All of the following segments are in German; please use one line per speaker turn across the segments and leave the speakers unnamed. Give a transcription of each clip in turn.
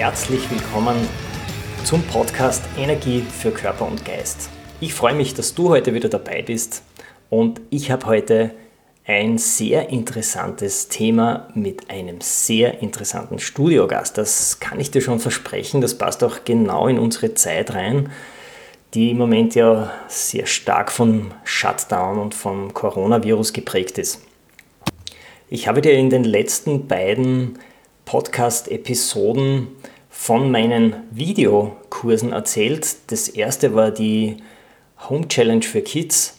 Herzlich willkommen zum Podcast Energie für Körper und Geist. Ich freue mich, dass du heute wieder dabei bist und ich habe heute ein sehr interessantes Thema mit einem sehr interessanten Studiogast. Das kann ich dir schon versprechen, das passt auch genau in unsere Zeit rein die im Moment ja sehr stark vom Shutdown und vom Coronavirus geprägt ist. Ich habe dir in den letzten beiden Podcast-Episoden von meinen Videokursen erzählt. Das erste war die Home Challenge für Kids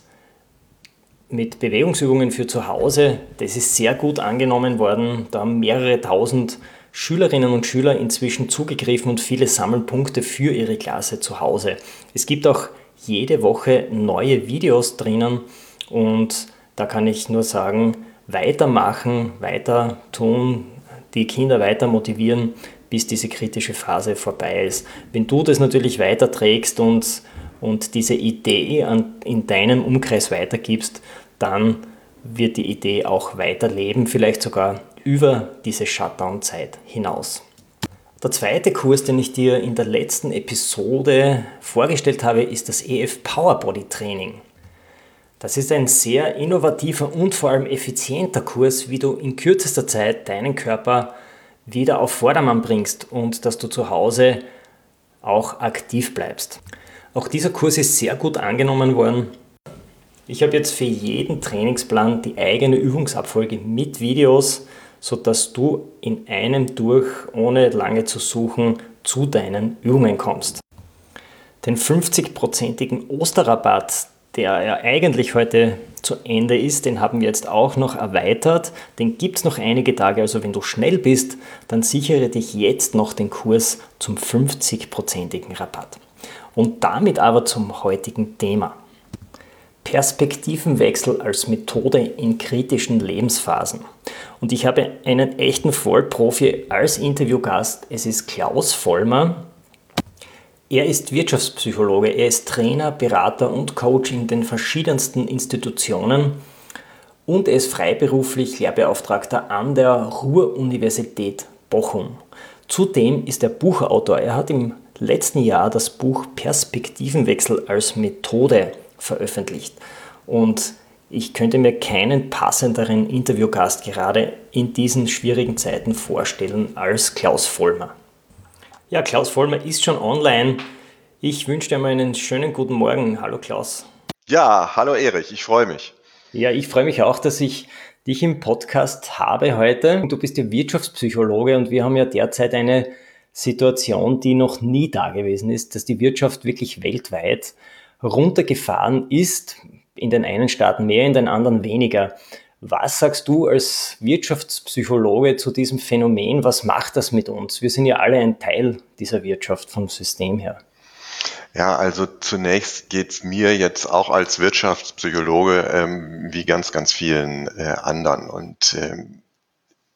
mit Bewegungsübungen für zu Hause. Das ist sehr gut angenommen worden. Da haben mehrere tausend Schülerinnen und Schüler inzwischen zugegriffen und viele sammeln Punkte für ihre Klasse zu Hause. Es gibt auch jede Woche neue Videos drinnen und da kann ich nur sagen, weitermachen, weiter tun, die Kinder weiter motivieren, bis diese kritische Phase vorbei ist. Wenn du das natürlich weiterträgst und, und diese Idee an, in deinem Umkreis weitergibst, dann wird die Idee auch weiterleben, vielleicht sogar über diese Shutdown-Zeit hinaus. Der zweite Kurs, den ich dir in der letzten Episode vorgestellt habe, ist das EF Power Body Training. Das ist ein sehr innovativer und vor allem effizienter Kurs, wie du in kürzester Zeit deinen Körper wieder auf Vordermann bringst und dass du zu Hause auch aktiv bleibst. Auch dieser Kurs ist sehr gut angenommen worden. Ich habe jetzt für jeden Trainingsplan die eigene Übungsabfolge mit Videos sodass du in einem durch, ohne lange zu suchen, zu deinen Übungen kommst. Den 50-prozentigen Osterrabatt, der ja eigentlich heute zu Ende ist, den haben wir jetzt auch noch erweitert. Den gibt es noch einige Tage, also wenn du schnell bist, dann sichere dich jetzt noch den Kurs zum 50-prozentigen Rabatt. Und damit aber zum heutigen Thema. Perspektivenwechsel als Methode in kritischen Lebensphasen. Und ich habe einen echten Vollprofi als Interviewgast. Es ist Klaus Vollmer. Er ist Wirtschaftspsychologe, er ist Trainer, Berater und Coach in den verschiedensten Institutionen und er ist freiberuflich Lehrbeauftragter an der Ruhr-Universität Bochum. Zudem ist er Buchautor. Er hat im letzten Jahr das Buch Perspektivenwechsel als Methode veröffentlicht. Und ich könnte mir keinen passenderen Interviewgast gerade in diesen schwierigen Zeiten vorstellen als Klaus Vollmer. Ja, Klaus Vollmer ist schon online. Ich wünsche dir mal einen schönen guten Morgen. Hallo Klaus.
Ja, hallo Erich, ich freue mich.
Ja, ich freue mich auch, dass ich dich im Podcast habe heute. Du bist ja Wirtschaftspsychologe und wir haben ja derzeit eine Situation, die noch nie da gewesen ist, dass die Wirtschaft wirklich weltweit runtergefahren ist, in den einen Staaten mehr, in den anderen weniger. Was sagst du als Wirtschaftspsychologe zu diesem Phänomen? Was macht das mit uns? Wir sind ja alle ein Teil dieser Wirtschaft vom System her.
Ja, also zunächst geht's mir jetzt auch als Wirtschaftspsychologe ähm, wie ganz, ganz vielen äh, anderen. Und ähm,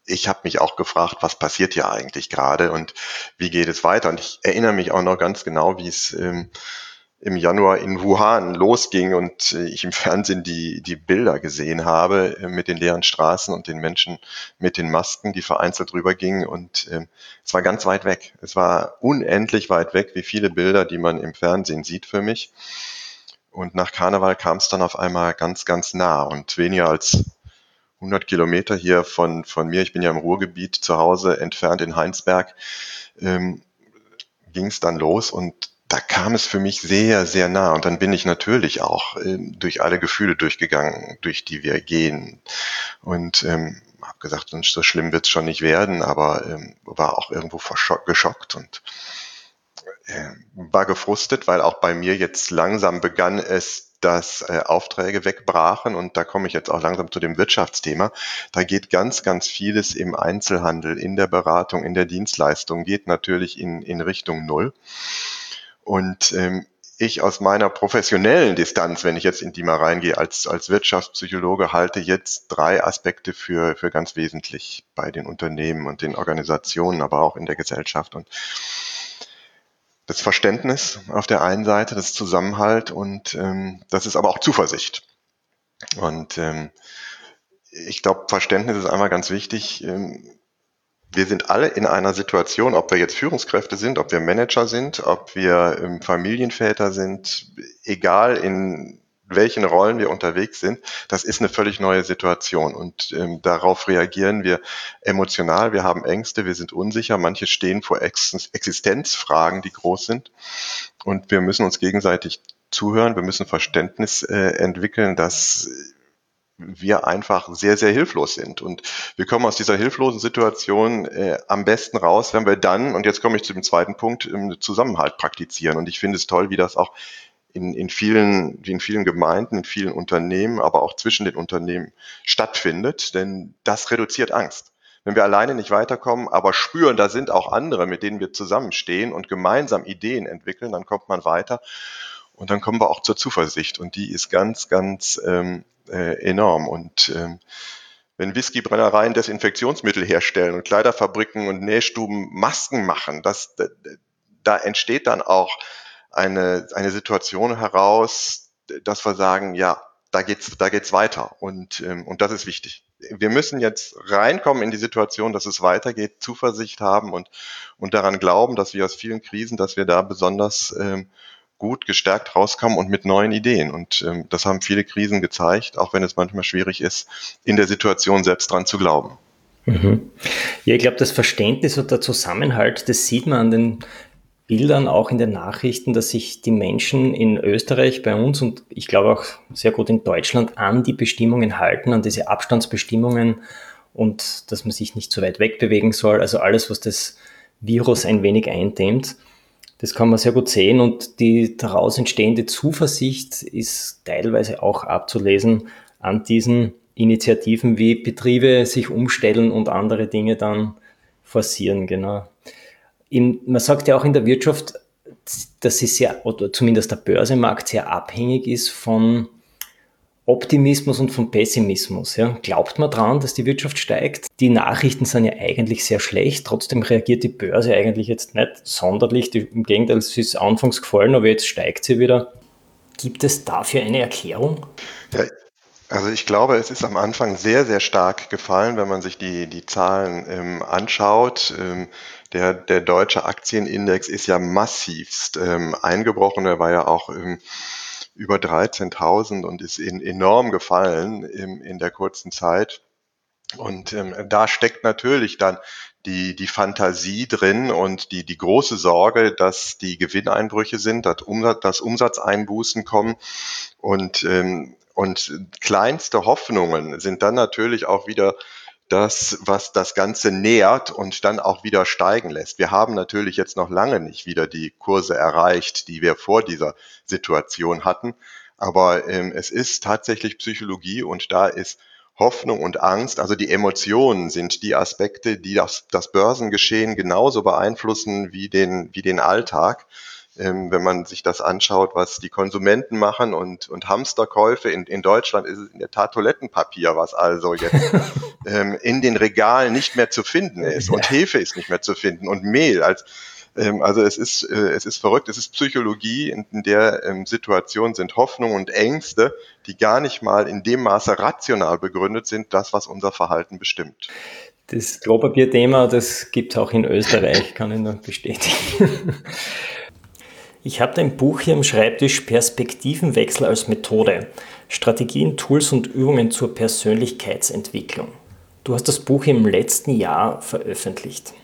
ich habe mich auch gefragt, was passiert hier eigentlich gerade und wie geht es weiter? Und ich erinnere mich auch noch ganz genau, wie es ähm, im Januar in Wuhan losging und äh, ich im Fernsehen die, die Bilder gesehen habe äh, mit den leeren Straßen und den Menschen mit den Masken, die vereinzelt rübergingen. Und äh, es war ganz weit weg. Es war unendlich weit weg, wie viele Bilder, die man im Fernsehen sieht für mich. Und nach Karneval kam es dann auf einmal ganz, ganz nah und weniger als 100 Kilometer hier von, von mir, ich bin ja im Ruhrgebiet zu Hause entfernt in Heinsberg, ähm, ging es dann los und da kam es für mich sehr, sehr nah. Und dann bin ich natürlich auch äh, durch alle Gefühle durchgegangen, durch die wir gehen. Und ähm, habe gesagt, so schlimm wird es schon nicht werden, aber ähm, war auch irgendwo geschockt und äh, war gefrustet, weil auch bei mir jetzt langsam begann es dass äh, Aufträge wegbrachen und da komme ich jetzt auch langsam zu dem Wirtschaftsthema. Da geht ganz, ganz vieles im Einzelhandel, in der Beratung, in der Dienstleistung, geht natürlich in, in Richtung Null. Und ähm, ich aus meiner professionellen Distanz, wenn ich jetzt in die mal reingehe, als, als Wirtschaftspsychologe halte jetzt drei Aspekte für, für ganz wesentlich bei den Unternehmen und den Organisationen, aber auch in der Gesellschaft. Und das Verständnis auf der einen Seite, das Zusammenhalt und ähm, das ist aber auch Zuversicht. Und ähm, ich glaube, Verständnis ist einmal ganz wichtig. Ähm, wir sind alle in einer Situation, ob wir jetzt Führungskräfte sind, ob wir Manager sind, ob wir ähm, Familienväter sind, egal in welchen Rollen wir unterwegs sind, das ist eine völlig neue Situation. Und ähm, darauf reagieren wir emotional, wir haben Ängste, wir sind unsicher, manche stehen vor Ex Existenzfragen, die groß sind. Und wir müssen uns gegenseitig zuhören, wir müssen Verständnis äh, entwickeln, dass wir einfach sehr, sehr hilflos sind. Und wir kommen aus dieser hilflosen Situation äh, am besten raus, wenn wir dann, und jetzt komme ich zu dem zweiten Punkt, im Zusammenhalt praktizieren. Und ich finde es toll, wie das auch in, in, vielen, in vielen Gemeinden, in vielen Unternehmen, aber auch zwischen den Unternehmen stattfindet, denn das reduziert Angst. Wenn wir alleine nicht weiterkommen, aber spüren, da sind auch andere, mit denen wir zusammenstehen und gemeinsam Ideen entwickeln, dann kommt man weiter und dann kommen wir auch zur Zuversicht und die ist ganz, ganz ähm, äh, enorm. Und ähm, wenn Whiskybrennereien Desinfektionsmittel herstellen und Kleiderfabriken und Nähstuben Masken machen, das, da, entsteht dann auch eine, eine Situation heraus, dass wir sagen, ja, da geht's, da geht's weiter und, ähm, und das ist wichtig. Wir müssen jetzt reinkommen in die Situation, dass es weitergeht, Zuversicht haben und, und daran glauben, dass wir aus vielen Krisen, dass wir da besonders ähm, gut gestärkt rauskommen und mit neuen Ideen. Und ähm, das haben viele Krisen gezeigt, auch wenn es manchmal schwierig ist, in der Situation selbst dran zu glauben.
Mhm. Ja, ich glaube, das Verständnis und der Zusammenhalt, das sieht man an den Bildern, auch in den Nachrichten, dass sich die Menschen in Österreich bei uns und ich glaube auch sehr gut in Deutschland an die Bestimmungen halten, an diese Abstandsbestimmungen und dass man sich nicht zu weit wegbewegen soll. Also alles, was das Virus ein wenig eindämmt. Das kann man sehr gut sehen und die daraus entstehende Zuversicht ist teilweise auch abzulesen an diesen Initiativen, wie Betriebe sich umstellen und andere Dinge dann forcieren, genau. In, man sagt ja auch in der Wirtschaft, dass sie sehr, oder zumindest der Börsemarkt sehr abhängig ist von Optimismus und vom Pessimismus. Ja. Glaubt man dran, dass die Wirtschaft steigt? Die Nachrichten sind ja eigentlich sehr schlecht, trotzdem reagiert die Börse eigentlich jetzt nicht sonderlich. Die, Im Gegenteil, es ist anfangs gefallen, aber jetzt steigt sie wieder. Gibt es dafür eine Erklärung?
Ja, also ich glaube, es ist am Anfang sehr, sehr stark gefallen, wenn man sich die, die Zahlen ähm, anschaut. Ähm, der, der deutsche Aktienindex ist ja massivst ähm, eingebrochen. Er war ja auch ähm, über 13.000 und ist in, enorm gefallen in, in der kurzen Zeit. Und ähm, da steckt natürlich dann die, die Fantasie drin und die, die große Sorge, dass die Gewinneinbrüche sind, dass, Umsatz, dass Umsatzeinbußen kommen und, ähm, und kleinste Hoffnungen sind dann natürlich auch wieder das, was das Ganze nährt und dann auch wieder steigen lässt. Wir haben natürlich jetzt noch lange nicht wieder die Kurse erreicht, die wir vor dieser Situation hatten. Aber ähm, es ist tatsächlich Psychologie und da ist Hoffnung und Angst, also die Emotionen sind die Aspekte, die das, das Börsengeschehen genauso beeinflussen wie den, wie den Alltag ähm, wenn man sich das anschaut, was die Konsumenten machen und, und Hamsterkäufe. In, in Deutschland ist es in der Tat Toilettenpapier, was also jetzt ähm, in den Regalen nicht mehr zu finden ist. Und Hefe ist nicht mehr zu finden und Mehl als ähm, also es ist, äh, es ist verrückt, es ist Psychologie, in, in der ähm, Situation sind Hoffnung und Ängste, die gar nicht mal in dem Maße rational begründet sind, das, was unser Verhalten bestimmt.
Das Klopapier-Thema, das gibt es auch in Österreich, kann ich nur bestätigen. Ich habe dein Buch hier im Schreibtisch Perspektivenwechsel als Methode. Strategien, Tools und Übungen zur Persönlichkeitsentwicklung. Du hast das Buch im letzten Jahr veröffentlicht.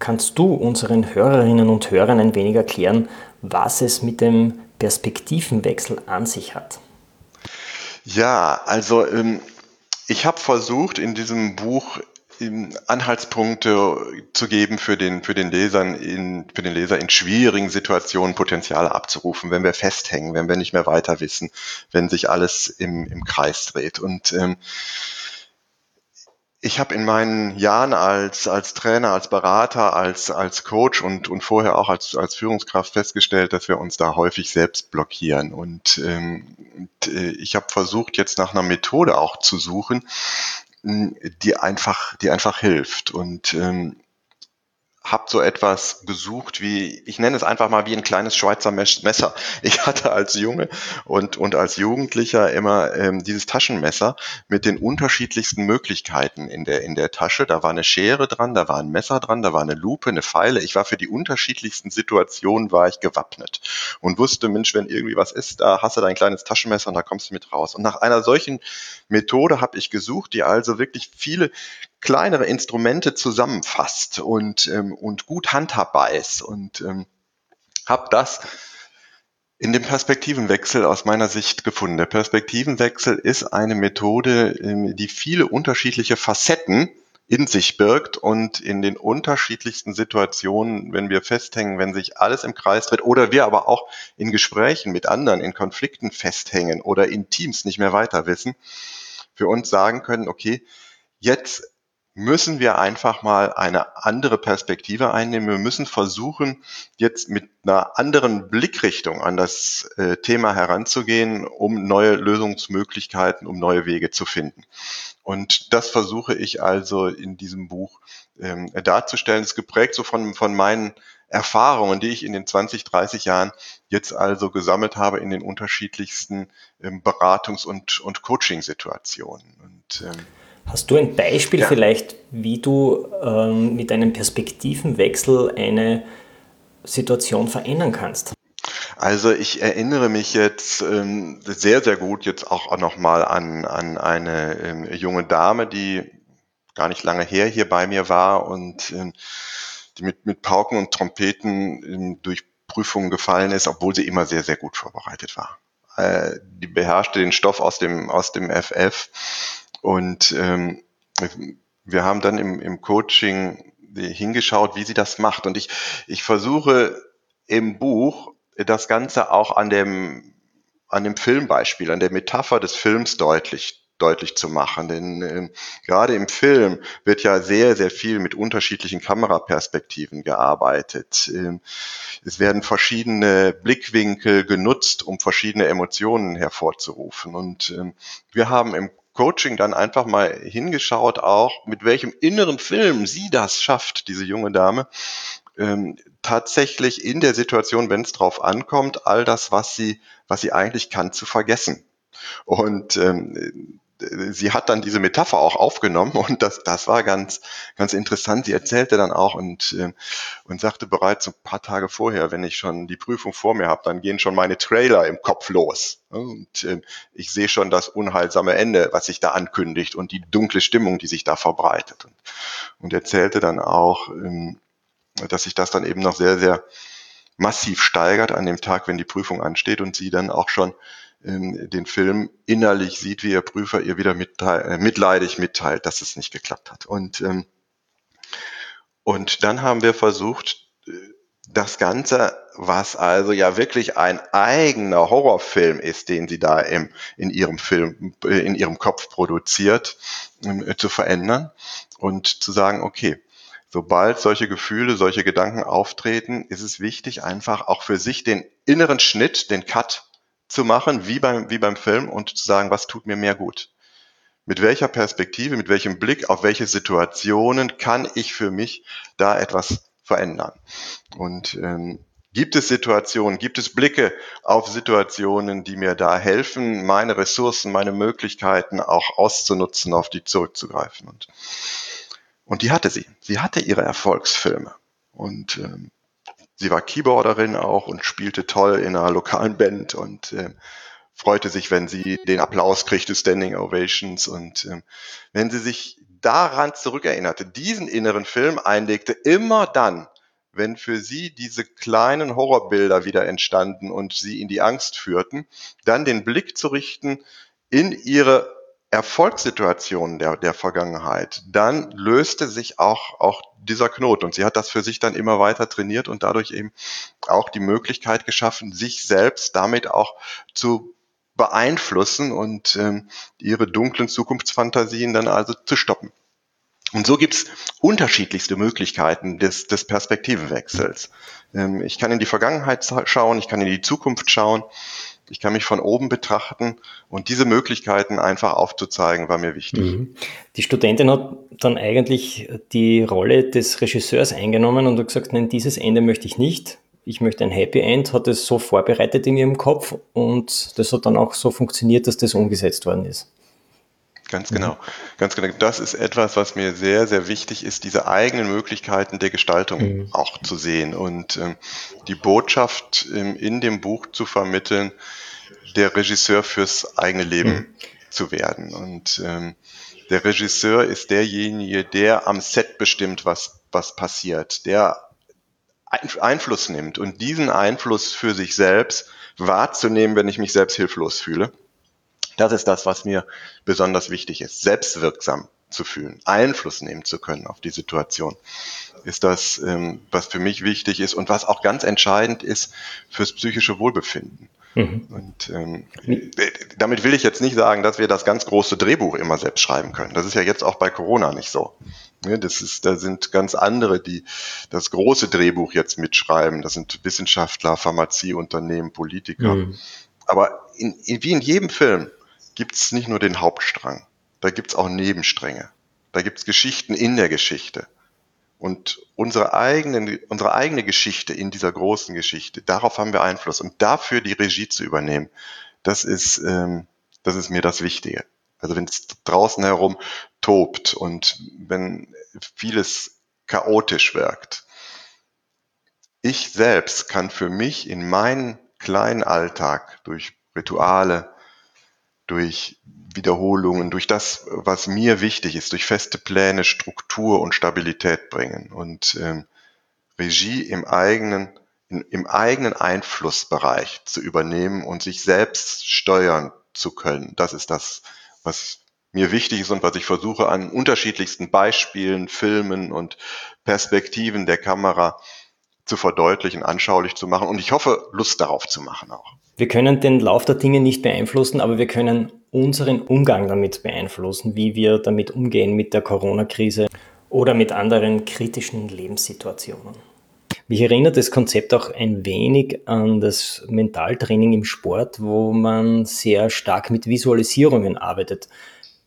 Kannst du unseren Hörerinnen und Hörern ein wenig erklären, was es mit dem Perspektivenwechsel an sich hat?
Ja, also ähm, ich habe versucht, in diesem Buch Anhaltspunkte zu geben für den, für den Lesern in, für den Leser in schwierigen Situationen Potenziale abzurufen, wenn wir festhängen, wenn wir nicht mehr weiter wissen, wenn sich alles im, im Kreis dreht. Und ähm, ich habe in meinen Jahren als, als Trainer, als Berater, als, als Coach und, und vorher auch als, als Führungskraft festgestellt, dass wir uns da häufig selbst blockieren. Und, ähm, äh, ich habe versucht, jetzt nach einer Methode auch zu suchen, die einfach, die einfach hilft. Und ähm, habe so etwas gesucht wie, ich nenne es einfach mal wie ein kleines Schweizer Messer. Ich hatte als Junge und, und als Jugendlicher immer ähm, dieses Taschenmesser mit den unterschiedlichsten Möglichkeiten in der, in der Tasche. Da war eine Schere dran, da war ein Messer dran, da war eine Lupe, eine Pfeile. Ich war für die unterschiedlichsten Situationen war ich gewappnet und wusste, Mensch, wenn irgendwie was ist, da hast du dein kleines Taschenmesser und da kommst du mit raus. Und nach einer solchen Methode habe ich gesucht, die also wirklich viele kleinere Instrumente zusammenfasst und, ähm, und gut handhabbar ist. Und ähm, habe das in dem Perspektivenwechsel aus meiner Sicht gefunden. Der Perspektivenwechsel ist eine Methode, ähm, die viele unterschiedliche Facetten in sich birgt und in den unterschiedlichsten Situationen, wenn wir festhängen, wenn sich alles im Kreis dreht oder wir aber auch in Gesprächen mit anderen, in Konflikten festhängen oder in Teams nicht mehr weiter wissen, für uns sagen können, okay, jetzt müssen wir einfach mal eine andere Perspektive einnehmen. Wir müssen versuchen, jetzt mit einer anderen Blickrichtung an das äh, Thema heranzugehen, um neue Lösungsmöglichkeiten, um neue Wege zu finden. Und das versuche ich also in diesem Buch ähm, darzustellen. Es ist geprägt so von, von meinen Erfahrungen, die ich in den 20, 30 Jahren jetzt also gesammelt habe in den unterschiedlichsten ähm, Beratungs- und, und Coaching-Situationen. Und ähm,
Hast du ein Beispiel ja. vielleicht, wie du ähm, mit einem Perspektivenwechsel eine Situation verändern kannst?
Also ich erinnere mich jetzt ähm, sehr, sehr gut jetzt auch nochmal an, an eine ähm, junge Dame, die gar nicht lange her hier bei mir war und ähm, die mit, mit Pauken und Trompeten ähm, durch Prüfungen gefallen ist, obwohl sie immer sehr, sehr gut vorbereitet war. Äh, die beherrschte den Stoff aus dem, aus dem FF und ähm, wir haben dann im, im Coaching hingeschaut, wie sie das macht. Und ich, ich versuche im Buch das Ganze auch an dem, an dem Filmbeispiel, an der Metapher des Films deutlich, deutlich zu machen. Denn äh, gerade im Film wird ja sehr, sehr viel mit unterschiedlichen Kameraperspektiven gearbeitet. Ähm, es werden verschiedene Blickwinkel genutzt, um verschiedene Emotionen hervorzurufen. Und ähm, wir haben im Coaching dann einfach mal hingeschaut, auch mit welchem inneren Film sie das schafft, diese junge Dame, ähm, tatsächlich in der Situation, wenn es drauf ankommt, all das, was sie, was sie eigentlich kann, zu vergessen. Und ähm, sie hat dann diese Metapher auch aufgenommen und das, das war ganz, ganz interessant. Sie erzählte dann auch und, äh, und sagte bereits ein paar Tage vorher, wenn ich schon die Prüfung vor mir habe, dann gehen schon meine Trailer im Kopf los. Und äh, ich sehe schon das unheilsame Ende, was sich da ankündigt und die dunkle Stimmung, die sich da verbreitet. Und, und erzählte dann auch, ähm, dass sich das dann eben noch sehr, sehr massiv steigert an dem Tag, wenn die Prüfung ansteht und sie dann auch schon den Film innerlich sieht, wie ihr Prüfer ihr wieder mitteil, äh, mitleidig mitteilt, dass es nicht geklappt hat. Und, ähm, und dann haben wir versucht, äh, das Ganze, was also ja wirklich ein eigener Horrorfilm ist, den sie da im, in ihrem Film, äh, in ihrem Kopf produziert, äh, zu verändern und zu sagen, okay, sobald solche Gefühle, solche Gedanken auftreten, ist es wichtig, einfach auch für sich den inneren Schnitt, den Cut zu machen, wie beim, wie beim Film und zu sagen, was tut mir mehr gut? Mit welcher Perspektive, mit welchem Blick auf welche Situationen kann ich für mich da etwas verändern? Und ähm, gibt es Situationen, gibt es Blicke auf Situationen, die mir da helfen, meine Ressourcen, meine Möglichkeiten auch auszunutzen, auf die zurückzugreifen? Und, und die hatte sie. Sie hatte ihre Erfolgsfilme. Und ähm, sie war Keyboarderin auch und spielte toll in einer lokalen Band und äh, freute sich, wenn sie den Applaus kriegte, Standing Ovations. Und äh, wenn sie sich daran zurückerinnerte, diesen inneren Film einlegte, immer dann, wenn für sie diese kleinen Horrorbilder wieder entstanden und sie in die Angst führten, dann den Blick zu richten in ihre Erfolgssituationen der, der Vergangenheit, dann löste sich auch, auch dieser Knoten. Und sie hat das für sich dann immer weiter trainiert und dadurch eben auch die Möglichkeit geschaffen, sich selbst damit auch zu beeinflussen und ähm, ihre dunklen Zukunftsfantasien dann also zu stoppen. Und so gibt's unterschiedlichste Möglichkeiten des, des Perspektivenwechsels. Ähm, ich kann in die Vergangenheit schauen, ich kann in die Zukunft schauen, ich kann mich von oben betrachten und diese Möglichkeiten einfach aufzuzeigen, war mir wichtig. Mhm.
Die Studentin hat dann eigentlich die Rolle des Regisseurs eingenommen und hat gesagt, nein, dieses Ende möchte ich nicht. Ich möchte ein Happy End, hat es so vorbereitet in ihrem Kopf und das hat dann auch so funktioniert, dass das umgesetzt worden ist.
Ganz genau, mhm. ganz genau. Das ist etwas, was mir sehr, sehr wichtig ist, diese eigenen Möglichkeiten der Gestaltung mhm. auch zu sehen und ähm, die Botschaft ähm, in dem Buch zu vermitteln, der Regisseur fürs eigene Leben mhm. zu werden. Und ähm, der Regisseur ist derjenige, der am Set bestimmt, was, was passiert, der Einfluss nimmt und diesen Einfluss für sich selbst wahrzunehmen, wenn ich mich selbst hilflos fühle das ist das, was mir besonders wichtig ist, selbstwirksam zu fühlen, Einfluss nehmen zu können auf die Situation, ist das, ähm, was für mich wichtig ist und was auch ganz entscheidend ist fürs psychische Wohlbefinden. Mhm. Und ähm, damit will ich jetzt nicht sagen, dass wir das ganz große Drehbuch immer selbst schreiben können. Das ist ja jetzt auch bei Corona nicht so. Ja, das ist, da sind ganz andere, die das große Drehbuch jetzt mitschreiben. Das sind Wissenschaftler, Pharmazieunternehmen, Politiker. Mhm. Aber in, in, wie in jedem Film gibt es nicht nur den Hauptstrang, da gibt es auch Nebenstränge. Da gibt es Geschichten in der Geschichte. Und unsere, eigenen, unsere eigene Geschichte in dieser großen Geschichte, darauf haben wir Einfluss. Und dafür die Regie zu übernehmen, das ist, ähm, das ist mir das Wichtige. Also wenn es draußen herum tobt und wenn vieles chaotisch wirkt, ich selbst kann für mich in meinen kleinen Alltag durch Rituale, durch Wiederholungen, durch das, was mir wichtig ist, durch feste Pläne, Struktur und Stabilität bringen und ähm, Regie im eigenen, in, im eigenen Einflussbereich zu übernehmen und sich selbst steuern zu können. Das ist das, was mir wichtig ist und was ich versuche an unterschiedlichsten Beispielen, Filmen und Perspektiven der Kamera zu verdeutlichen, anschaulich zu machen und ich hoffe, Lust darauf zu machen auch.
Wir können den Lauf der Dinge nicht beeinflussen, aber wir können unseren Umgang damit beeinflussen, wie wir damit umgehen mit der Corona-Krise oder mit anderen kritischen Lebenssituationen. Mich erinnert das Konzept auch ein wenig an das Mentaltraining im Sport, wo man sehr stark mit Visualisierungen arbeitet.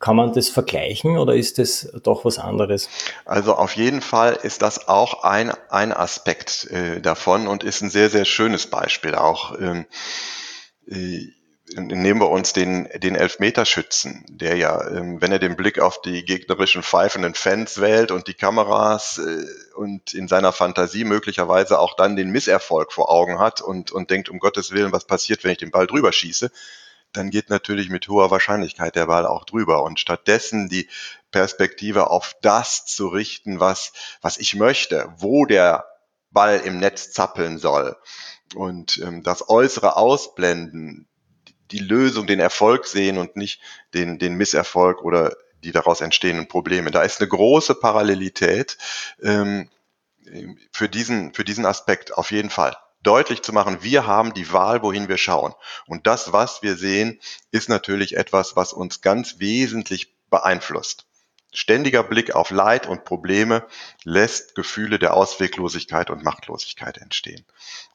Kann man das vergleichen oder ist das doch was anderes?
Also auf jeden Fall ist das auch ein, ein Aspekt äh, davon und ist ein sehr, sehr schönes Beispiel auch. Ähm, äh, nehmen wir uns den, den Elfmeterschützen, der ja, ähm, wenn er den Blick auf die gegnerischen pfeifenden Fans wählt und die Kameras äh, und in seiner Fantasie möglicherweise auch dann den Misserfolg vor Augen hat und, und denkt, um Gottes Willen, was passiert, wenn ich den Ball drüber schieße, dann geht natürlich mit hoher Wahrscheinlichkeit der Ball auch drüber. Und stattdessen die Perspektive auf das zu richten, was, was ich möchte, wo der Ball im Netz zappeln soll und ähm, das Äußere ausblenden, die Lösung, den Erfolg sehen und nicht den, den Misserfolg oder die daraus entstehenden Probleme. Da ist eine große Parallelität ähm, für, diesen, für diesen Aspekt auf jeden Fall. Deutlich zu machen, wir haben die Wahl, wohin wir schauen. Und das, was wir sehen, ist natürlich etwas, was uns ganz wesentlich beeinflusst. Ständiger Blick auf Leid und Probleme lässt Gefühle der Ausweglosigkeit und Machtlosigkeit entstehen.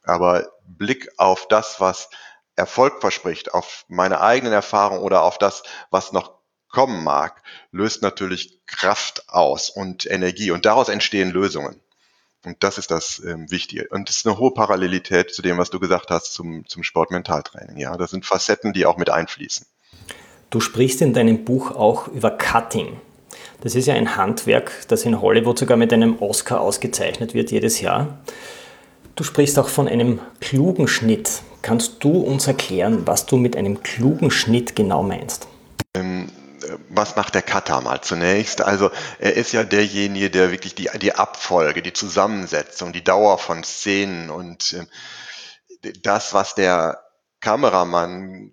Aber Blick auf das, was Erfolg verspricht, auf meine eigenen Erfahrungen oder auf das, was noch kommen mag, löst natürlich Kraft aus und Energie und daraus entstehen Lösungen. Und das ist das ähm, Wichtige. Und es ist eine hohe Parallelität zu dem, was du gesagt hast zum, zum Sportmentaltraining. Ja, das sind Facetten, die auch mit einfließen.
Du sprichst in deinem Buch auch über Cutting. Das ist ja ein Handwerk, das in Hollywood sogar mit einem Oscar ausgezeichnet wird jedes Jahr. Du sprichst auch von einem klugen Schnitt. Kannst du uns erklären, was du mit einem klugen Schnitt genau meinst?
Ähm, was macht der Cutter mal zunächst? Also er ist ja derjenige, der wirklich die, die Abfolge, die Zusammensetzung, die Dauer von Szenen und äh, das, was der Kameramann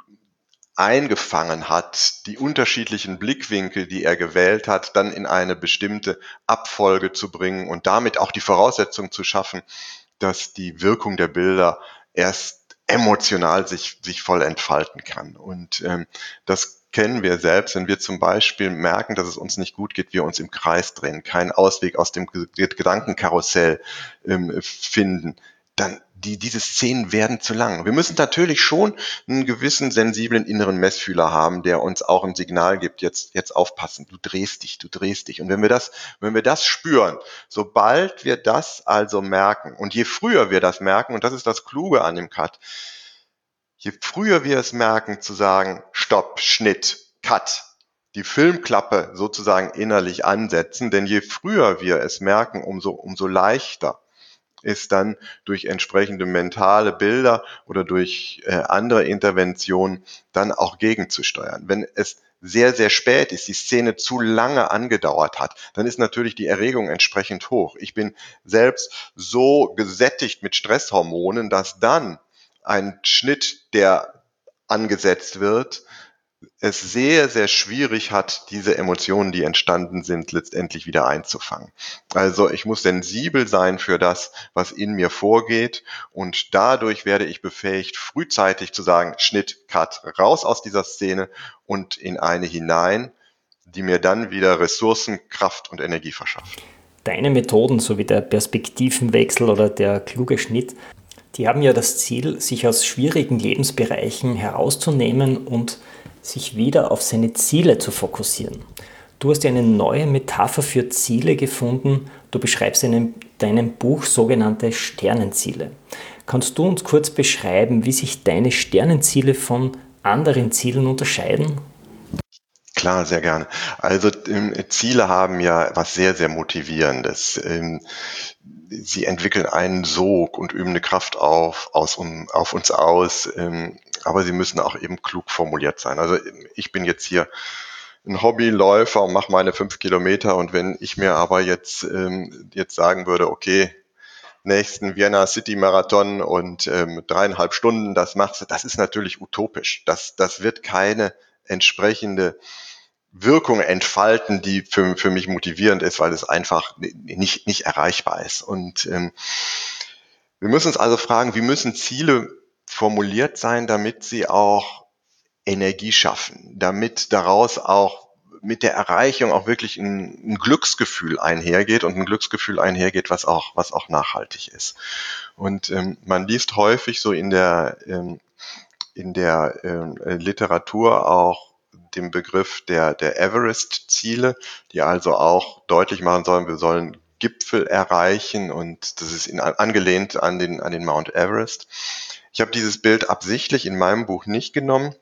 eingefangen hat, die unterschiedlichen Blickwinkel, die er gewählt hat, dann in eine bestimmte Abfolge zu bringen und damit auch die Voraussetzung zu schaffen, dass die Wirkung der Bilder erst emotional sich, sich voll entfalten kann. Und ähm, das kennen wir selbst, wenn wir zum Beispiel merken, dass es uns nicht gut geht, wir uns im Kreis drehen, keinen Ausweg aus dem Gedankenkarussell ähm, finden, dann die, diese Szenen werden zu lang. Wir müssen natürlich schon einen gewissen sensiblen inneren Messfühler haben, der uns auch ein Signal gibt, jetzt, jetzt aufpassen, du drehst dich, du drehst dich. Und wenn wir das, wenn wir das spüren, sobald wir das also merken, und je früher wir das merken, und das ist das Kluge an dem Cut, je früher wir es merken, zu sagen, Stopp, Schnitt, Cut, die Filmklappe sozusagen innerlich ansetzen, denn je früher wir es merken, umso, umso leichter ist dann durch entsprechende mentale Bilder oder durch äh, andere Interventionen dann auch gegenzusteuern. Wenn es sehr, sehr spät ist, die Szene zu lange angedauert hat, dann ist natürlich die Erregung entsprechend hoch. Ich bin selbst so gesättigt mit Stresshormonen, dass dann ein Schnitt, der angesetzt wird, es sehr, sehr schwierig hat, diese Emotionen, die entstanden sind, letztendlich wieder einzufangen. Also ich muss sensibel sein für das, was in mir vorgeht und dadurch werde ich befähigt, frühzeitig zu sagen, Schnitt, Cut, raus aus dieser Szene und in eine hinein, die mir dann wieder Ressourcen, Kraft und Energie verschafft.
Deine Methoden, so wie der Perspektivenwechsel oder der kluge Schnitt, die haben ja das Ziel, sich aus schwierigen Lebensbereichen herauszunehmen und sich wieder auf seine Ziele zu fokussieren. Du hast ja eine neue Metapher für Ziele gefunden. Du beschreibst in deinem Buch sogenannte Sternenziele. Kannst du uns kurz beschreiben, wie sich deine Sternenziele von anderen Zielen unterscheiden?
Klar, sehr gerne. Also ähm, Ziele haben ja was sehr, sehr Motivierendes. Ähm, sie entwickeln einen Sog und üben eine Kraft auf, aus, um, auf uns aus. Ähm, aber sie müssen auch eben klug formuliert sein. Also ich bin jetzt hier ein Hobbyläufer und mache meine fünf Kilometer und wenn ich mir aber jetzt, ähm, jetzt sagen würde, okay, nächsten Vienna City Marathon und ähm, dreieinhalb Stunden, das machst das ist natürlich utopisch. Das, das wird keine entsprechende Wirkung entfalten, die für, für mich motivierend ist, weil es einfach nicht, nicht erreichbar ist. Und ähm, wir müssen uns also fragen, wie müssen Ziele formuliert sein, damit sie auch Energie schaffen, damit daraus auch mit der Erreichung auch wirklich ein, ein, Glücksgefühl einhergeht und ein Glücksgefühl einhergeht, was auch, was auch nachhaltig ist. Und ähm, man liest häufig so in der, ähm, in der ähm, Literatur auch den Begriff der, der Everest-Ziele, die also auch deutlich machen sollen, wir sollen Gipfel erreichen und das ist in, angelehnt an den, an den Mount Everest. Ich habe dieses Bild absichtlich in meinem Buch nicht genommen,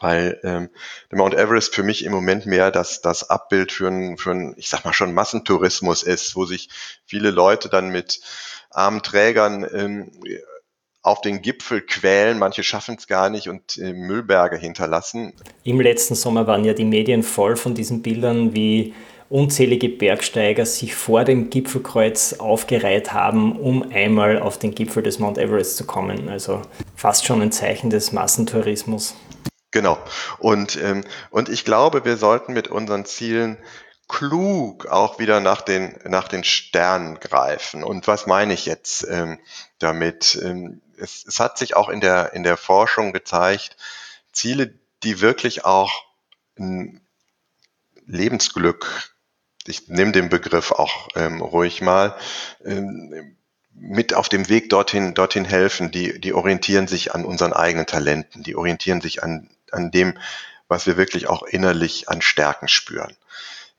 weil ähm, der Mount Everest für mich im Moment mehr das, das Abbild für ein, für ein, ich sag mal schon Massentourismus ist, wo sich viele Leute dann mit armen Trägern ähm, auf den Gipfel quälen, manche schaffen es gar nicht und äh, Müllberge hinterlassen.
Im letzten Sommer waren ja die Medien voll von diesen Bildern, wie unzählige Bergsteiger sich vor dem Gipfelkreuz aufgereiht haben, um einmal auf den Gipfel des Mount Everest zu kommen. Also fast schon ein Zeichen des Massentourismus.
Genau. Und, ähm, und ich glaube, wir sollten mit unseren Zielen klug auch wieder nach den, nach den Sternen greifen. Und was meine ich jetzt ähm, damit? Ähm, es, es hat sich auch in der, in der Forschung gezeigt, Ziele, die wirklich auch Lebensglück ich nehme den Begriff auch ähm, ruhig mal, ähm, mit auf dem Weg dorthin, dorthin helfen, die, die orientieren sich an unseren eigenen Talenten, die orientieren sich an, an dem, was wir wirklich auch innerlich an Stärken spüren.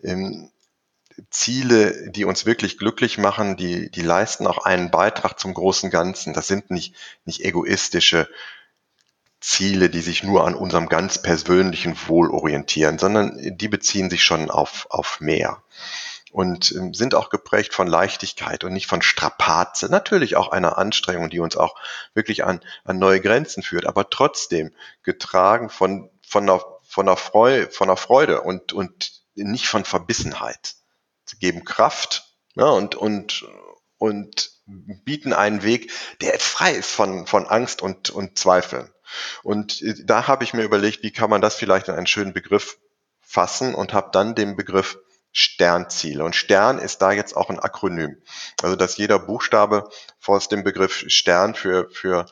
Ähm, Ziele, die uns wirklich glücklich machen, die, die leisten auch einen Beitrag zum großen Ganzen. Das sind nicht, nicht egoistische Ziele, die sich nur an unserem ganz persönlichen Wohl orientieren, sondern die beziehen sich schon auf, auf mehr und ähm, sind auch geprägt von Leichtigkeit und nicht von Strapaze. Natürlich auch einer Anstrengung, die uns auch wirklich an, an neue Grenzen führt, aber trotzdem getragen von, von, einer, von, einer, Freude, von einer Freude und, und nicht von Verbissenheit. Geben Kraft ja, ne, und, und, und bieten einen Weg, der frei ist von, von Angst und, und Zweifeln. Und äh, da habe ich mir überlegt, wie kann man das vielleicht in einen schönen Begriff fassen und habe dann den Begriff Sternziele. Und Stern ist da jetzt auch ein Akronym. Also dass jeder Buchstabe vor dem Begriff Stern für, für,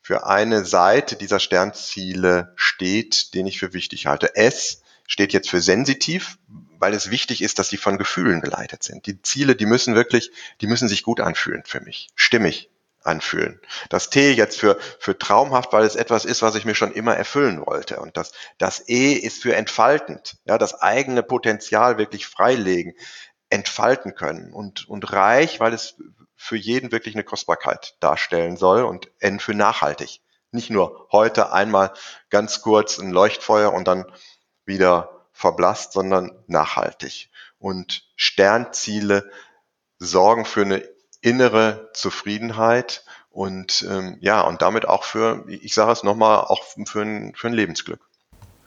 für eine Seite dieser Sternziele steht, den ich für wichtig halte. S steht jetzt für sensitiv, weil es wichtig ist, dass sie von Gefühlen geleitet sind. Die Ziele, die müssen wirklich, die müssen sich gut anfühlen für mich, stimmig anfühlen. Das T jetzt für, für traumhaft, weil es etwas ist, was ich mir schon immer erfüllen wollte. Und das, das E ist für entfaltend, ja, das eigene Potenzial wirklich freilegen, entfalten können. Und, und reich, weil es für jeden wirklich eine Kostbarkeit darstellen soll und N für nachhaltig. Nicht nur heute einmal ganz kurz ein Leuchtfeuer und dann wieder verblasst, sondern nachhaltig. Und Sternziele sorgen für eine innere Zufriedenheit und ähm, ja, und damit auch für, ich sage es nochmal, auch für ein, für ein Lebensglück.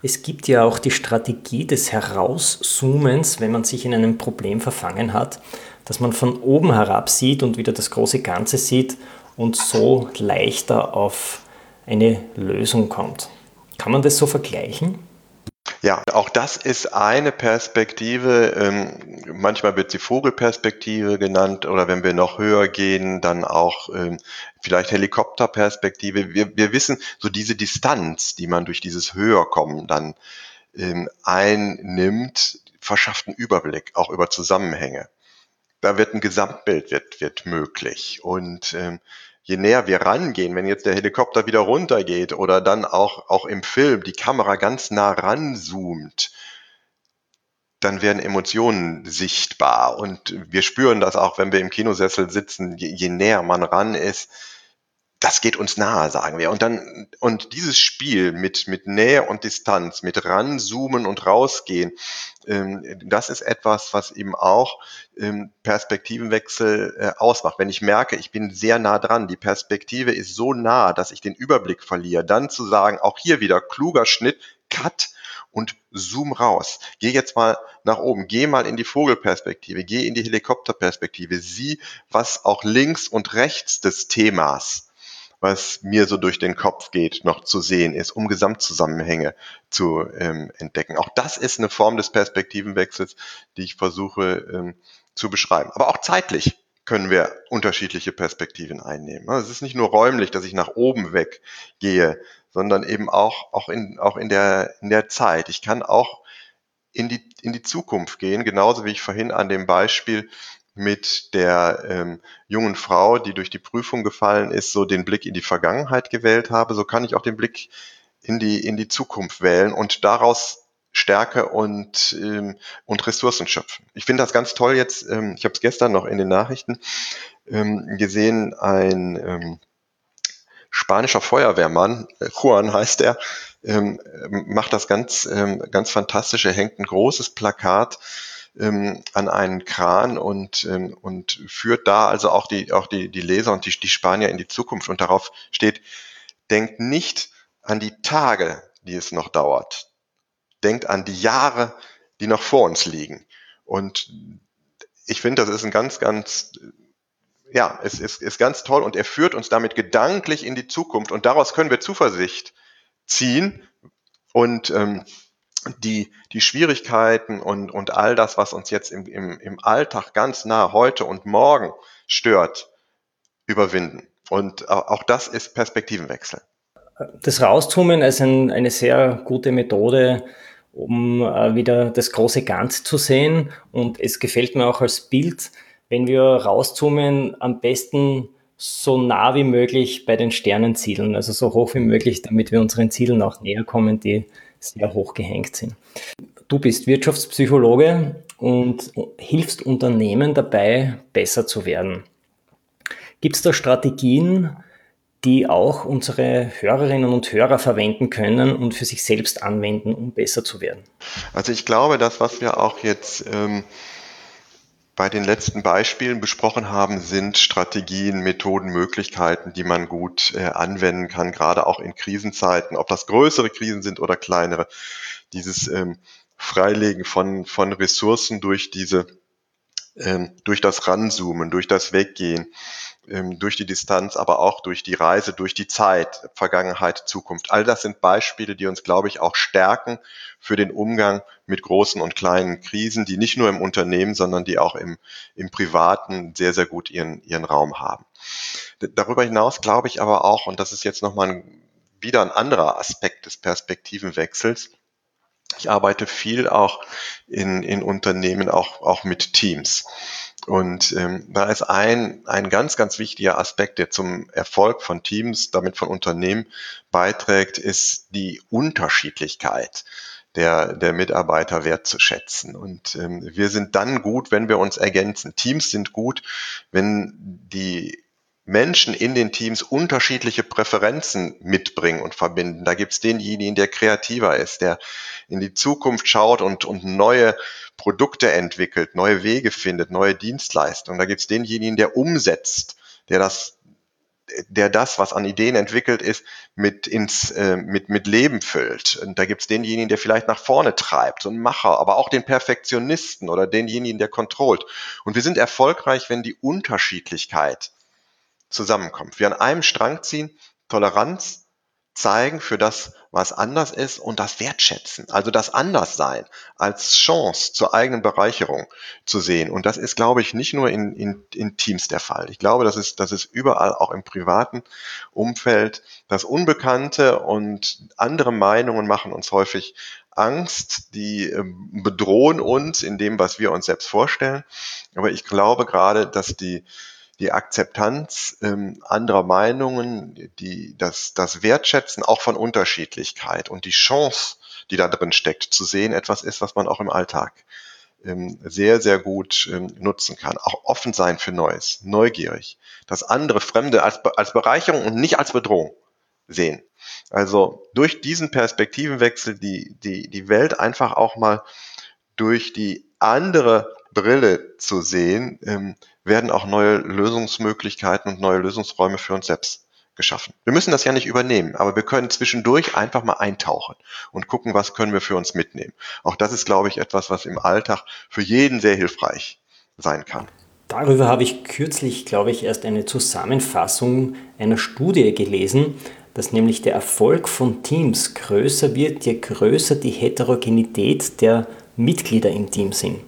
Es gibt ja auch die Strategie des Herauszoomens, wenn man sich in einem Problem verfangen hat, dass man von oben herab sieht und wieder das große Ganze sieht und so leichter auf eine Lösung kommt. Kann man das so vergleichen?
Ja, auch das ist eine Perspektive. Ähm, manchmal wird sie Vogelperspektive genannt oder wenn wir noch höher gehen, dann auch ähm, vielleicht Helikopterperspektive. Wir, wir wissen, so diese Distanz, die man durch dieses Höherkommen dann ähm, einnimmt, verschafft einen Überblick auch über Zusammenhänge. Da wird ein Gesamtbild wird, wird möglich und ähm, je näher wir rangehen, wenn jetzt der Helikopter wieder runtergeht oder dann auch, auch im Film die Kamera ganz nah ranzoomt, dann werden Emotionen sichtbar. Und wir spüren das auch, wenn wir im Kinosessel sitzen, je, je näher man ran ist, das geht uns nahe, sagen wir. Und dann, und dieses Spiel mit, mit Nähe und Distanz, mit ranzoomen und rausgehen, ähm, das ist etwas, was eben auch ähm, Perspektivenwechsel äh, ausmacht. Wenn ich merke, ich bin sehr nah dran, die Perspektive ist so nah, dass ich den Überblick verliere, dann zu sagen, auch hier wieder kluger Schnitt, Cut und zoom raus. Geh jetzt mal nach oben, geh mal in die Vogelperspektive, geh in die Helikopterperspektive, sieh, was auch links und rechts des Themas was mir so durch den Kopf geht, noch zu sehen ist, um Gesamtzusammenhänge zu ähm, entdecken. Auch das ist eine Form des Perspektivenwechsels, die ich versuche ähm, zu beschreiben. Aber auch zeitlich können wir unterschiedliche Perspektiven einnehmen. Es ist nicht nur räumlich, dass ich nach oben weg gehe, sondern eben auch, auch, in, auch in, der, in der Zeit. Ich kann auch in die, in die Zukunft gehen, genauso wie ich vorhin an dem Beispiel mit der ähm, jungen Frau, die durch die Prüfung gefallen ist, so den Blick in die Vergangenheit gewählt habe, so kann ich auch den Blick in die, in die Zukunft wählen und daraus Stärke und, ähm, und Ressourcen schöpfen. Ich finde das ganz toll jetzt, ähm, ich habe es gestern noch in den Nachrichten ähm, gesehen, ein ähm, spanischer Feuerwehrmann, äh, Juan heißt er, ähm, macht das ganz, ähm, ganz fantastisch. Er hängt ein großes Plakat ähm, an einen Kran und, ähm, und führt da also auch die, auch die, die Leser und die, die Spanier in die Zukunft. Und darauf steht, denkt nicht an die Tage, die es noch dauert. Denkt an die Jahre, die noch vor uns liegen. Und ich finde, das ist ein ganz, ganz, ja, es ist, ist ganz toll und er führt uns damit gedanklich in die Zukunft und daraus können wir Zuversicht ziehen und ähm, die, die Schwierigkeiten und, und all das, was uns jetzt im, im, im Alltag ganz nah heute und morgen stört, überwinden. Und auch das ist Perspektivenwechsel.
Das Rauszoomen ist ein, eine sehr gute Methode, um äh, wieder das große Ganze zu sehen. Und es gefällt mir auch als Bild, wenn wir rauszoomen, am besten so nah wie möglich bei den Sternen zielen, also so hoch wie möglich, damit wir unseren Zielen auch näher kommen, die sehr hoch gehängt sind. Du bist Wirtschaftspsychologe und hilfst Unternehmen dabei, besser zu werden. Gibt es da Strategien, die auch unsere Hörerinnen und Hörer verwenden können und für sich selbst anwenden, um besser zu werden?
Also ich glaube, das, was wir auch jetzt ähm, bei den letzten Beispielen besprochen haben, sind Strategien, Methoden, Möglichkeiten, die man gut äh, anwenden kann, gerade auch in Krisenzeiten, ob das größere Krisen sind oder kleinere. Dieses ähm, Freilegen von, von Ressourcen durch diese, ähm, durch das Ranzoomen, durch das Weggehen, durch die Distanz, aber auch durch die Reise, durch die Zeit, Vergangenheit, Zukunft. All das sind Beispiele, die uns, glaube ich, auch stärken für den Umgang mit großen und kleinen Krisen, die nicht nur im Unternehmen, sondern die auch im, im Privaten sehr, sehr gut ihren, ihren Raum haben. Darüber hinaus glaube ich aber auch, und das ist jetzt nochmal ein, wieder ein anderer Aspekt des Perspektivenwechsels, ich arbeite viel auch in, in Unternehmen, auch, auch mit Teams. Und ähm, da ist ein, ein ganz, ganz wichtiger Aspekt, der zum Erfolg von Teams, damit von Unternehmen beiträgt, ist die Unterschiedlichkeit der, der Mitarbeiter wertzuschätzen. Und ähm, wir sind dann gut, wenn wir uns ergänzen. Teams sind gut, wenn die Menschen in den Teams unterschiedliche Präferenzen mitbringen und verbinden. Da gibt's denjenigen, der kreativer ist, der in die Zukunft schaut und, und neue Produkte entwickelt, neue Wege findet, neue Dienstleistungen. Da gibt's denjenigen, der umsetzt, der das, der das, was an Ideen entwickelt ist, mit ins äh, mit mit Leben füllt. Und da gibt's denjenigen, der vielleicht nach vorne treibt, ein Macher, aber auch den Perfektionisten oder denjenigen, der kontrollt. Und wir sind erfolgreich, wenn die Unterschiedlichkeit zusammenkommt. Wir an einem Strang ziehen, Toleranz zeigen für das, was anders ist und das Wertschätzen, also das Anderssein als Chance zur eigenen Bereicherung zu sehen. Und das ist, glaube ich, nicht nur in, in, in Teams der Fall. Ich glaube, das ist, das ist überall auch im privaten Umfeld. Das Unbekannte und andere Meinungen machen uns häufig Angst, die ähm, bedrohen uns in dem, was wir uns selbst vorstellen. Aber ich glaube gerade, dass die die Akzeptanz ähm, anderer Meinungen, die, das, das Wertschätzen auch von Unterschiedlichkeit und die Chance, die da drin steckt, zu sehen, etwas ist, was man auch im Alltag ähm, sehr, sehr gut ähm, nutzen kann. Auch offen sein für Neues, neugierig, das andere Fremde als, als Bereicherung und nicht als Bedrohung sehen. Also durch diesen Perspektivenwechsel die, die, die Welt einfach auch mal durch die andere Brille zu sehen, ähm, werden auch neue Lösungsmöglichkeiten und neue Lösungsräume für uns selbst geschaffen. Wir müssen das ja nicht übernehmen, aber wir können zwischendurch einfach mal eintauchen und gucken, was können wir für uns mitnehmen. Auch das ist, glaube ich, etwas, was im Alltag für jeden sehr hilfreich sein kann.
Darüber habe ich kürzlich, glaube ich, erst eine Zusammenfassung einer Studie gelesen, dass nämlich der Erfolg von Teams größer wird, je größer die Heterogenität der Mitglieder im Team sind.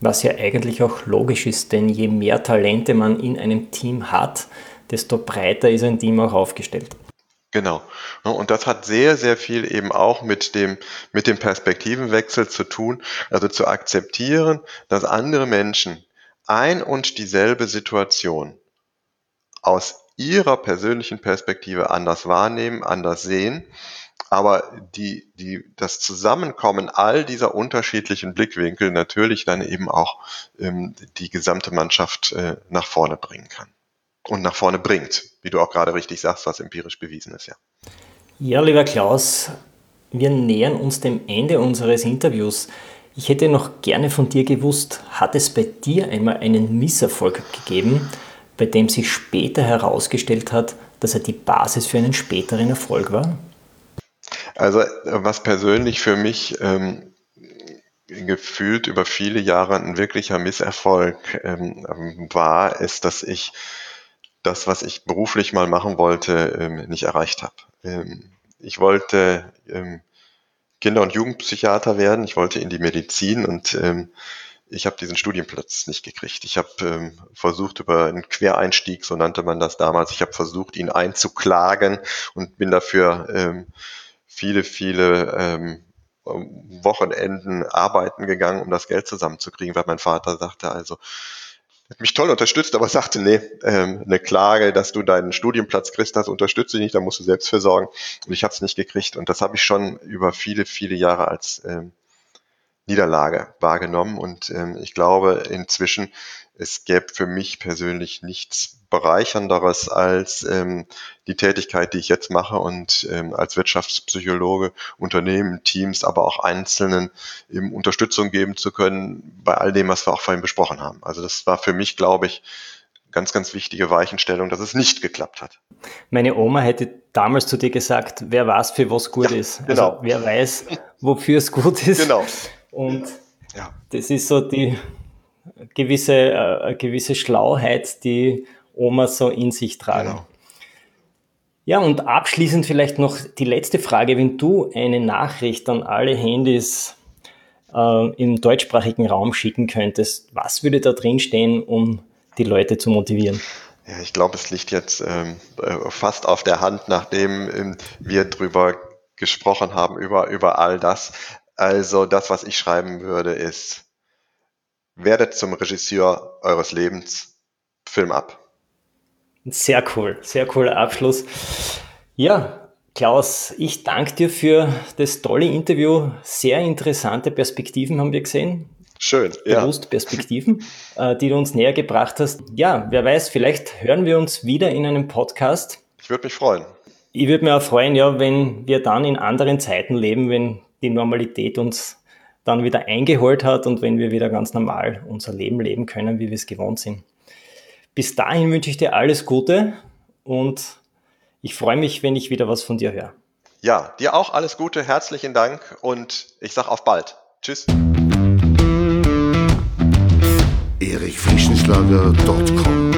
Was ja eigentlich auch logisch ist, denn je mehr Talente man in einem Team hat, desto breiter ist ein Team auch aufgestellt.
Genau. Und das hat sehr, sehr viel eben auch mit dem, mit dem Perspektivenwechsel zu tun. Also zu akzeptieren, dass andere Menschen ein und dieselbe Situation aus ihrer persönlichen Perspektive anders wahrnehmen, anders sehen aber die, die, das Zusammenkommen all dieser unterschiedlichen Blickwinkel natürlich dann eben auch ähm, die gesamte Mannschaft äh, nach vorne bringen kann. Und nach vorne bringt, wie du auch gerade richtig sagst, was empirisch bewiesen ist, ja.
Ja, lieber Klaus, wir nähern uns dem Ende unseres Interviews. Ich hätte noch gerne von dir gewusst, hat es bei dir einmal einen Misserfolg gegeben, bei dem sich später herausgestellt hat, dass er die Basis für einen späteren Erfolg war?
Also was persönlich für mich ähm, gefühlt über viele Jahre ein wirklicher Misserfolg ähm, war, ist, dass ich das, was ich beruflich mal machen wollte, ähm, nicht erreicht habe. Ähm, ich wollte ähm, Kinder- und Jugendpsychiater werden, ich wollte in die Medizin und ähm, ich habe diesen Studienplatz nicht gekriegt. Ich habe ähm, versucht über einen Quereinstieg, so nannte man das damals, ich habe versucht, ihn einzuklagen und bin dafür ähm, viele, viele ähm, Wochenenden arbeiten gegangen, um das Geld zusammenzukriegen, weil mein Vater sagte also, hat mich toll unterstützt, aber sagte, nee, ähm, eine Klage, dass du deinen Studienplatz kriegst, das unterstütze ich nicht, da musst du selbst für sorgen. Und ich habe es nicht gekriegt. Und das habe ich schon über viele, viele Jahre als ähm, Niederlage wahrgenommen. Und ähm, ich glaube inzwischen, es gäbe für mich persönlich nichts bereichernderes als ähm, die Tätigkeit, die ich jetzt mache und ähm, als Wirtschaftspsychologe Unternehmen, Teams, aber auch Einzelnen eben Unterstützung geben zu können bei all dem, was wir auch vorhin besprochen haben. Also das war für mich, glaube ich, ganz, ganz wichtige Weichenstellung, dass es nicht geklappt hat.
Meine Oma hätte damals zu dir gesagt, wer weiß, für was gut ja, ist. Also genau. wer weiß, wofür es gut ist. Genau. Und ja. das ist so die gewisse, äh, gewisse Schlauheit, die Omas so in sich tragen. Genau. Ja, und abschließend vielleicht noch die letzte Frage. Wenn du eine Nachricht an alle Handys äh, im deutschsprachigen Raum schicken könntest, was würde da drin stehen, um die Leute zu motivieren?
Ja, ich glaube, es liegt jetzt ähm, äh, fast auf der Hand, nachdem ähm, wir drüber gesprochen haben, über, über all das. Also das, was ich schreiben würde, ist, werdet zum Regisseur eures Lebens, Film ab.
Sehr cool, sehr cooler Abschluss. Ja, Klaus, ich danke dir für das tolle Interview. Sehr interessante Perspektiven haben wir gesehen.
Schön,
ja. Bewusst Perspektiven, äh, die du uns näher gebracht hast. Ja, wer weiß, vielleicht hören wir uns wieder in einem Podcast.
Ich würde mich freuen.
Ich würde mich auch freuen, ja, wenn wir dann in anderen Zeiten leben, wenn die Normalität uns dann wieder eingeholt hat und wenn wir wieder ganz normal unser Leben leben können, wie wir es gewohnt sind. Bis dahin wünsche ich dir alles Gute und ich freue mich, wenn ich wieder was von dir höre.
Ja, dir auch alles Gute, herzlichen Dank und ich sage auf bald. Tschüss.
erichfrischenschlager.com